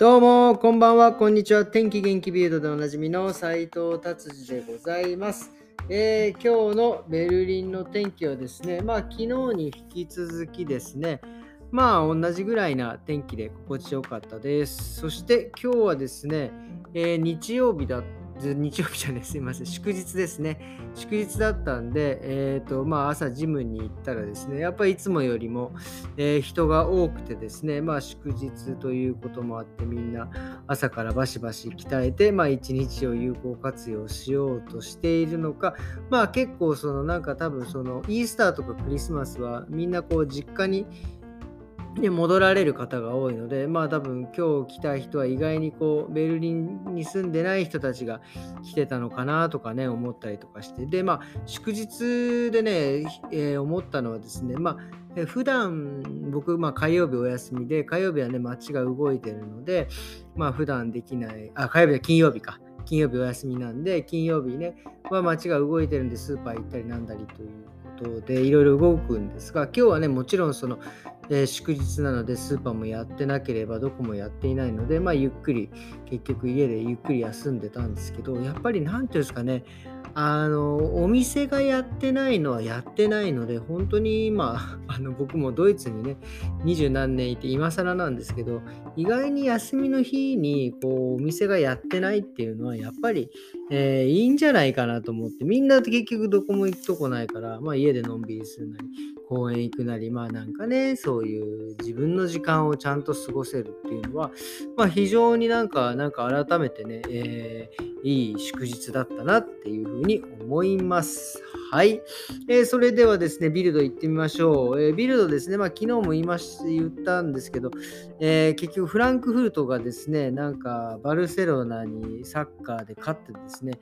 どうも、こんばんは、こんにちは。天気元気ビルドでおなじみの斉藤達治でございます。えー、今日のベルリンの天気はですね、まあ昨日に引き続きですね、まあ同じぐらいな天気で心地よかったです。そして今日はですね、えー、日曜日だった日曜日じゃない、すいません、祝日ですね。祝日だったんで、え、ー、と、まあ、朝ジムに行ったらですね、やっぱりいつもよりも、えー、人が多くてですね、まあ、祝日ということもあって、みんな朝からバシバシ鍛えて、まあ、一日を有効活用しようとしているのか、まあ、結構、その、なんか多分、その、イースターとかクリスマスは、みんなこう、実家に、で戻られる方が多いので、まあ多分今日来た人は意外にこうベルリンに住んでない人たちが来てたのかなとかね思ったりとかして。でまあ祝日でね、えー、思ったのはですねまあ普段僕、まあ、火曜日お休みで火曜日はね街が動いてるのでまあ普段できないあ火曜日は金曜日か。金曜日お休みなんで金曜日ねは街が動いてるんでスーパー行ったりなんだりということでいろいろ動くんですが今日はねもちろんそのえ、祝日なのでスーパーもやってなければどこもやっていないので、まあ、ゆっくり結局家でゆっくり休んでたんですけどやっぱり何ていうんですかねあのお店がやってないのはやってないので本当に今 あの僕もドイツにね二十何年いて今更なんですけど意外に休みの日にこうお店がやってないっていうのはやっぱり、えー、いいんじゃないかなと思ってみんな結局どこも行くとこないから、まあ、家でのんびりするなり公園行くなりまあなんかねそういう自分の時間をちゃんと過ごせるっていうのは、まあ、非常になんかなんか改めてね、えーいい祝日だったなっていうふうに思います。はい。えー、それではですね、ビルド行ってみましょう。えー、ビルドですね、まあ昨日も言いまし言ったんですけど、えー、結局フランクフルトがですね、なんかバルセロナにサッカーで勝ってですね、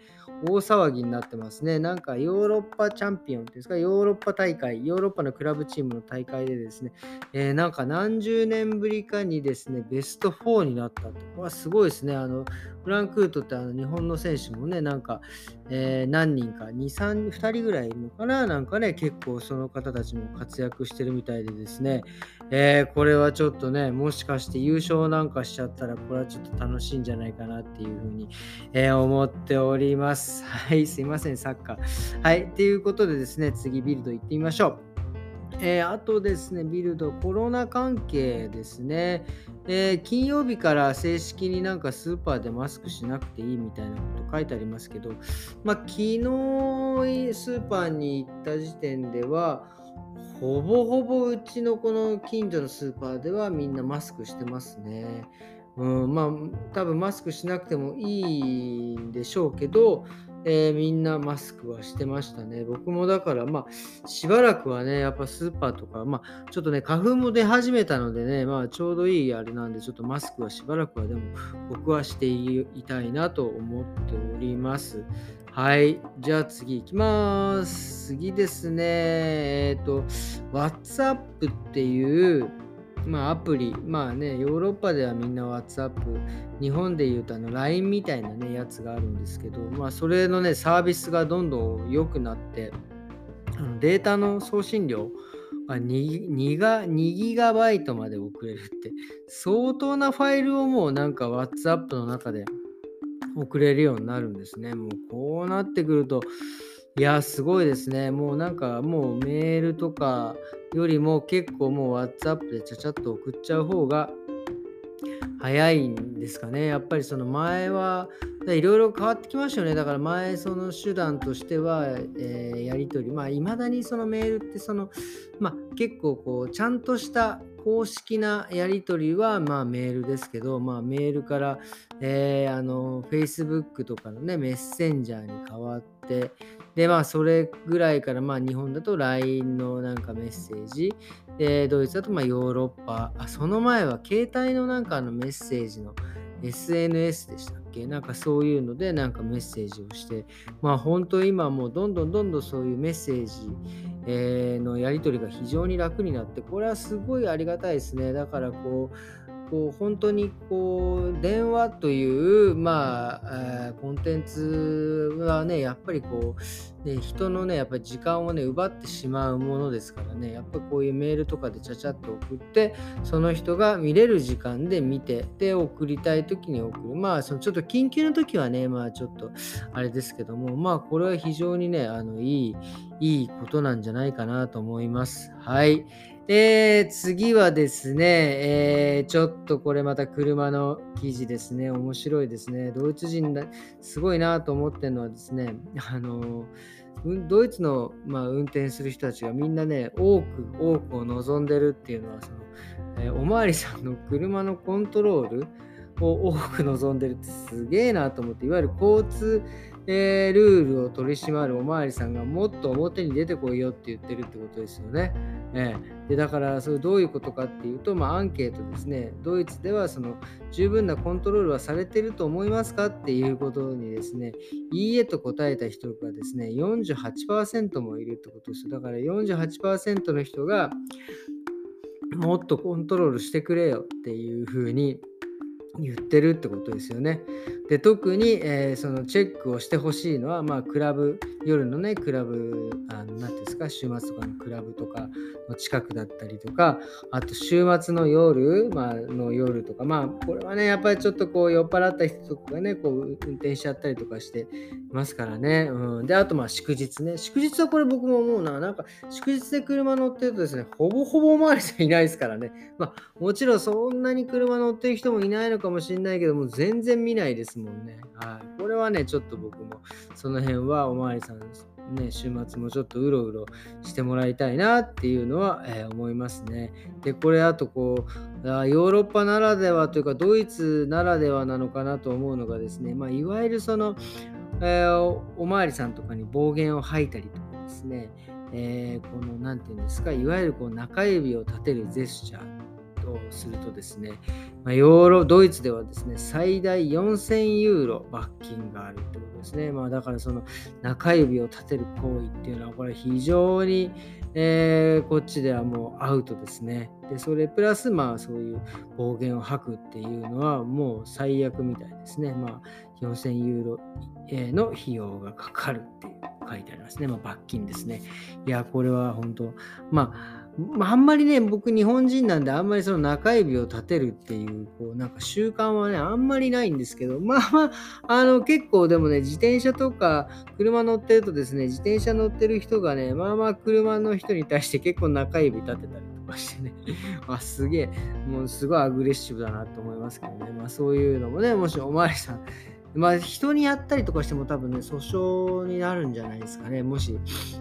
大騒ぎになってますね。なんかヨーロッパチャンピオンですか、ヨーロッパ大会、ヨーロッパのクラブチームの大会でですね、え、なんか何十年ぶりかにですね、ベスト4になったと。これはすごいですね。あのフランクフルトってあの日本の選手もね、なんか、えー、何人か、2、3、2人ぐらいいるのかな、なんかね、結構その方たちも活躍してるみたいでですね、えー、これはちょっとね、もしかして優勝なんかしちゃったら、これはちょっと楽しいんじゃないかなっていうふうに、えー、思っております。はい、すいません、サッカー。はい、ということでですね、次ビルド行ってみましょう。えー、あとですね、ビルド、コロナ関係ですね、えー、金曜日から正式になんかスーパーでマスクしなくていいみたいなこと書いてありますけど、まあ、昨日スーパーに行った時点では、ほぼほぼうちのこの近所のスーパーではみんなマスクしてますね。うん、まあ多分マスクしなくてもいいんでしょうけど、えー、みんなマスクはしてましたね。僕もだから、まあ、しばらくはね、やっぱスーパーとか、まあ、ちょっとね、花粉も出始めたのでね、まあ、ちょうどいいあれなんで、ちょっとマスクはしばらくはでも、僕はしていたいなと思っております。はい。じゃあ次行きます。次ですね。えっ、ー、と、WhatsApp っていう、まあ、アプリ、まあね、ヨーロッパではみんな WhatsApp、日本でいうとあの LINE みたいなね、やつがあるんですけど、まあ、それのね、サービスがどんどん良くなって、あのデータの送信量が 2, 2, が2ギガバイトまで送れるって、相当なファイルをもうなんか WhatsApp の中で送れるようになるんですね。もうこうなってくると、いや、すごいですね。もうなんかもうメールとかよりも結構もう WhatsApp でちゃちゃっと送っちゃう方が早いんですかね。やっぱりその前はいろいろ変わってきましたよね。だから前その手段としては、えー、やり取り、まあいまだにそのメールってその、まあ結構こうちゃんとした公式なやり取りはまあメールですけど、まあメールから、えー、あの Facebook とかのねメッセンジャーに変わって、で、まあ、それぐらいから、まあ、日本だと LINE のなんかメッセージ、で、ドイツだとまあヨーロッパ、あ、その前は携帯のなんかのメッセージの SNS でしたっけ？なんかそういうのでなんかメッセージをして、まあ本当今もうどんどんどんどんそういうメッセージ、えー、のやり取りが非常に楽になって、これはすごいありがたいですね。だからこう、こう本当にこう電話という、まあえーコンテンツはねやっぱりこう、ね、人のねやっぱり時間をね奪ってしまうものですからねやっぱりこういうメールとかでちゃちゃっと送ってその人が見れる時間で見てで送りたい時に送る。まあそのちょっと緊急の時はねまあちょっとあれですけどもまあこれは非常にねあのいいいいことなんじゃないかなと思います。はい。えー、次はですね、えー、ちょっとこれまた車の記事ですね。面白いですね。ドイツ人だ、すごいなと思ってるのはですね、あのドイツの、まあ、運転する人たちがみんなね、多く多くを望んでるっていうのは、そのえーおまわりさんの車のコントロールを多く望んでるってすげえなと思って、いわゆる交通、えールールを取り締まるおまわりさんがもっと表に出てこいよって言ってるってことですよね。ええでだからそれどういうことかっていうと、まあ、アンケートですねドイツではその十分なコントロールはされてると思いますかっていうことにですねいいえと答えた人がですね48%もいるってことですだから48%の人がもっとコントロールしてくれよっていうふうに言ってるってことですよね。で特に、えーそのチェックをしてほしいのは、まあ、クラブ夜のねクラブあのなんていうんですか週末とかのクラブとかの近くだったりとかあと週末の夜、まあの夜とかまあこれはねやっぱりちょっとこう酔っ払った人とかがねこう運転しちゃったりとかしてますからね。うん、であとまあ祝日ね祝日はこれ僕も思うななんか祝日で車乗ってるとですねほぼほぼおまわりさんいないですからね。まあもちろんそんなに車乗ってる人もいないのかもしれないけども全然見ないですもんね。はい。これはね、ちょっと僕もその辺はおまわりさん、ね、週末もちょっとうろうろしてもらいたいなっていうのは、えー思いますね。で、これあとこうあ、ヨーロッパならではというかドイツならではなのかなと思うのがですね、まあ、いわゆるその、えーおおまわりさんとかに暴言を吐いたりとかですね、えーこの、なんていうんですか、いわゆるこう中指を立てるジェスチャーをするとですね、まあ、ヨーロドイツではですね、最大4000ユーロ罰金があるってことですね。まあ、だからその中指を立てる行為っていうのは、これ非常に、えーこっちではもうアウトですね。で、それプラス、まあそういう暴言を吐くっていうのはもう最悪みたいですね。まあ4000ユーロえの費用がかかるっていう書いてありますね。まあ罰金ですね。いや、これは本当、まあ、あ、あんまりね、僕日本人なんであんまりその中指を立てるっていう、こうなんか習慣はね、あんまりないんですけど、まあまあ、あの結構でもね、自転車とか車乗ってるとですね、自転車乗ってる人がね、まあまあ車の人に対して 結構中指立てたりとかしてね、あ、すげえ、もうすごいアグレッシブだなと思いますけどね、まあそういうのもね、もしおまわりさん、まあ人にやったりとかしても多分ね、訴訟になるんじゃないですかね。もし、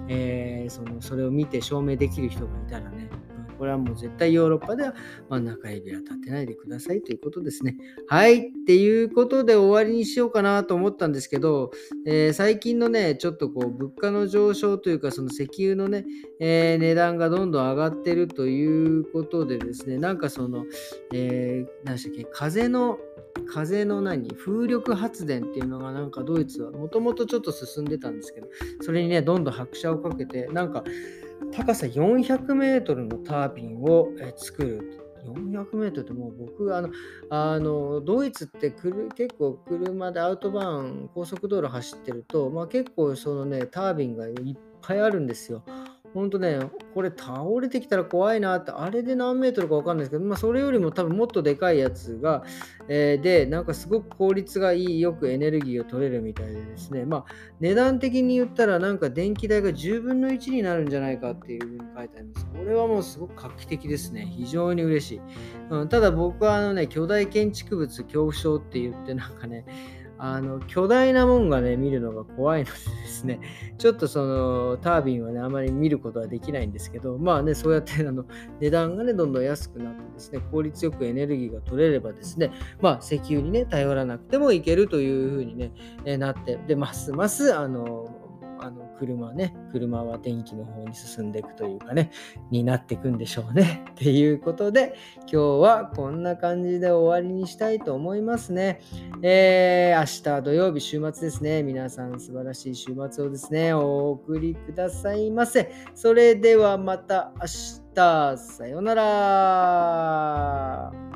えーそのそれを見て証明できる人がいたらね。これはもう絶対ヨーロッパでは、まあ、中指は立てないでくださいということですね。はい。っていうことで終わりにしようかなと思ったんですけど、えー最近のね、ちょっとこう物価の上昇というか、その石油のね、えー値段がどんどん上がってるということでですね、なんかその、えー何でしたっけ、風の風の何風力発電っていうのがなんかドイツはもともとちょっと進んでたんですけどそれにねどんどん拍車をかけてなんか高さ400メートルのタービンをえ作る400メートルってもう僕あのあのドイツってくる結構車でアウトバーン高速道路走ってると、まあ、結構そのねタービンがいっぱいあるんですよ。ほんとね、これ倒れてきたら怖いなって、あれで何メートルか分かんないですけど、まあ、それよりも多分もっとでかいやつが、えーで、なんかすごく効率がいい、よくエネルギーを取れるみたいでですね、まあ、値段的に言ったら、なんか電気代が10分の1になるんじゃないかっていうふうに書いてあります。これはもうすごく画期的ですね。非常に嬉しい。うん、ただ僕はあのね、巨大建築物恐怖症って言って、なんかね、あの巨大なもんがね見るのが怖いのでですね ちょっとそのタービンはねあまり見ることはできないんですけどまあねそうやってあの値段がねどんどん安くなってですね効率よくエネルギーが取れればですねまあ石油にね頼らなくてもいけるというふうにね、えなってでますますあのあの車ね車は電気の方に進んでいくというかねになっていくんでしょうね っていうことで今日はこんな感じで終わりにしたいと思いますね。えー、明日土曜日週末ですね。皆さん素晴らしい週末をですね、お送りくださいませ。それではまた明日、さようなら。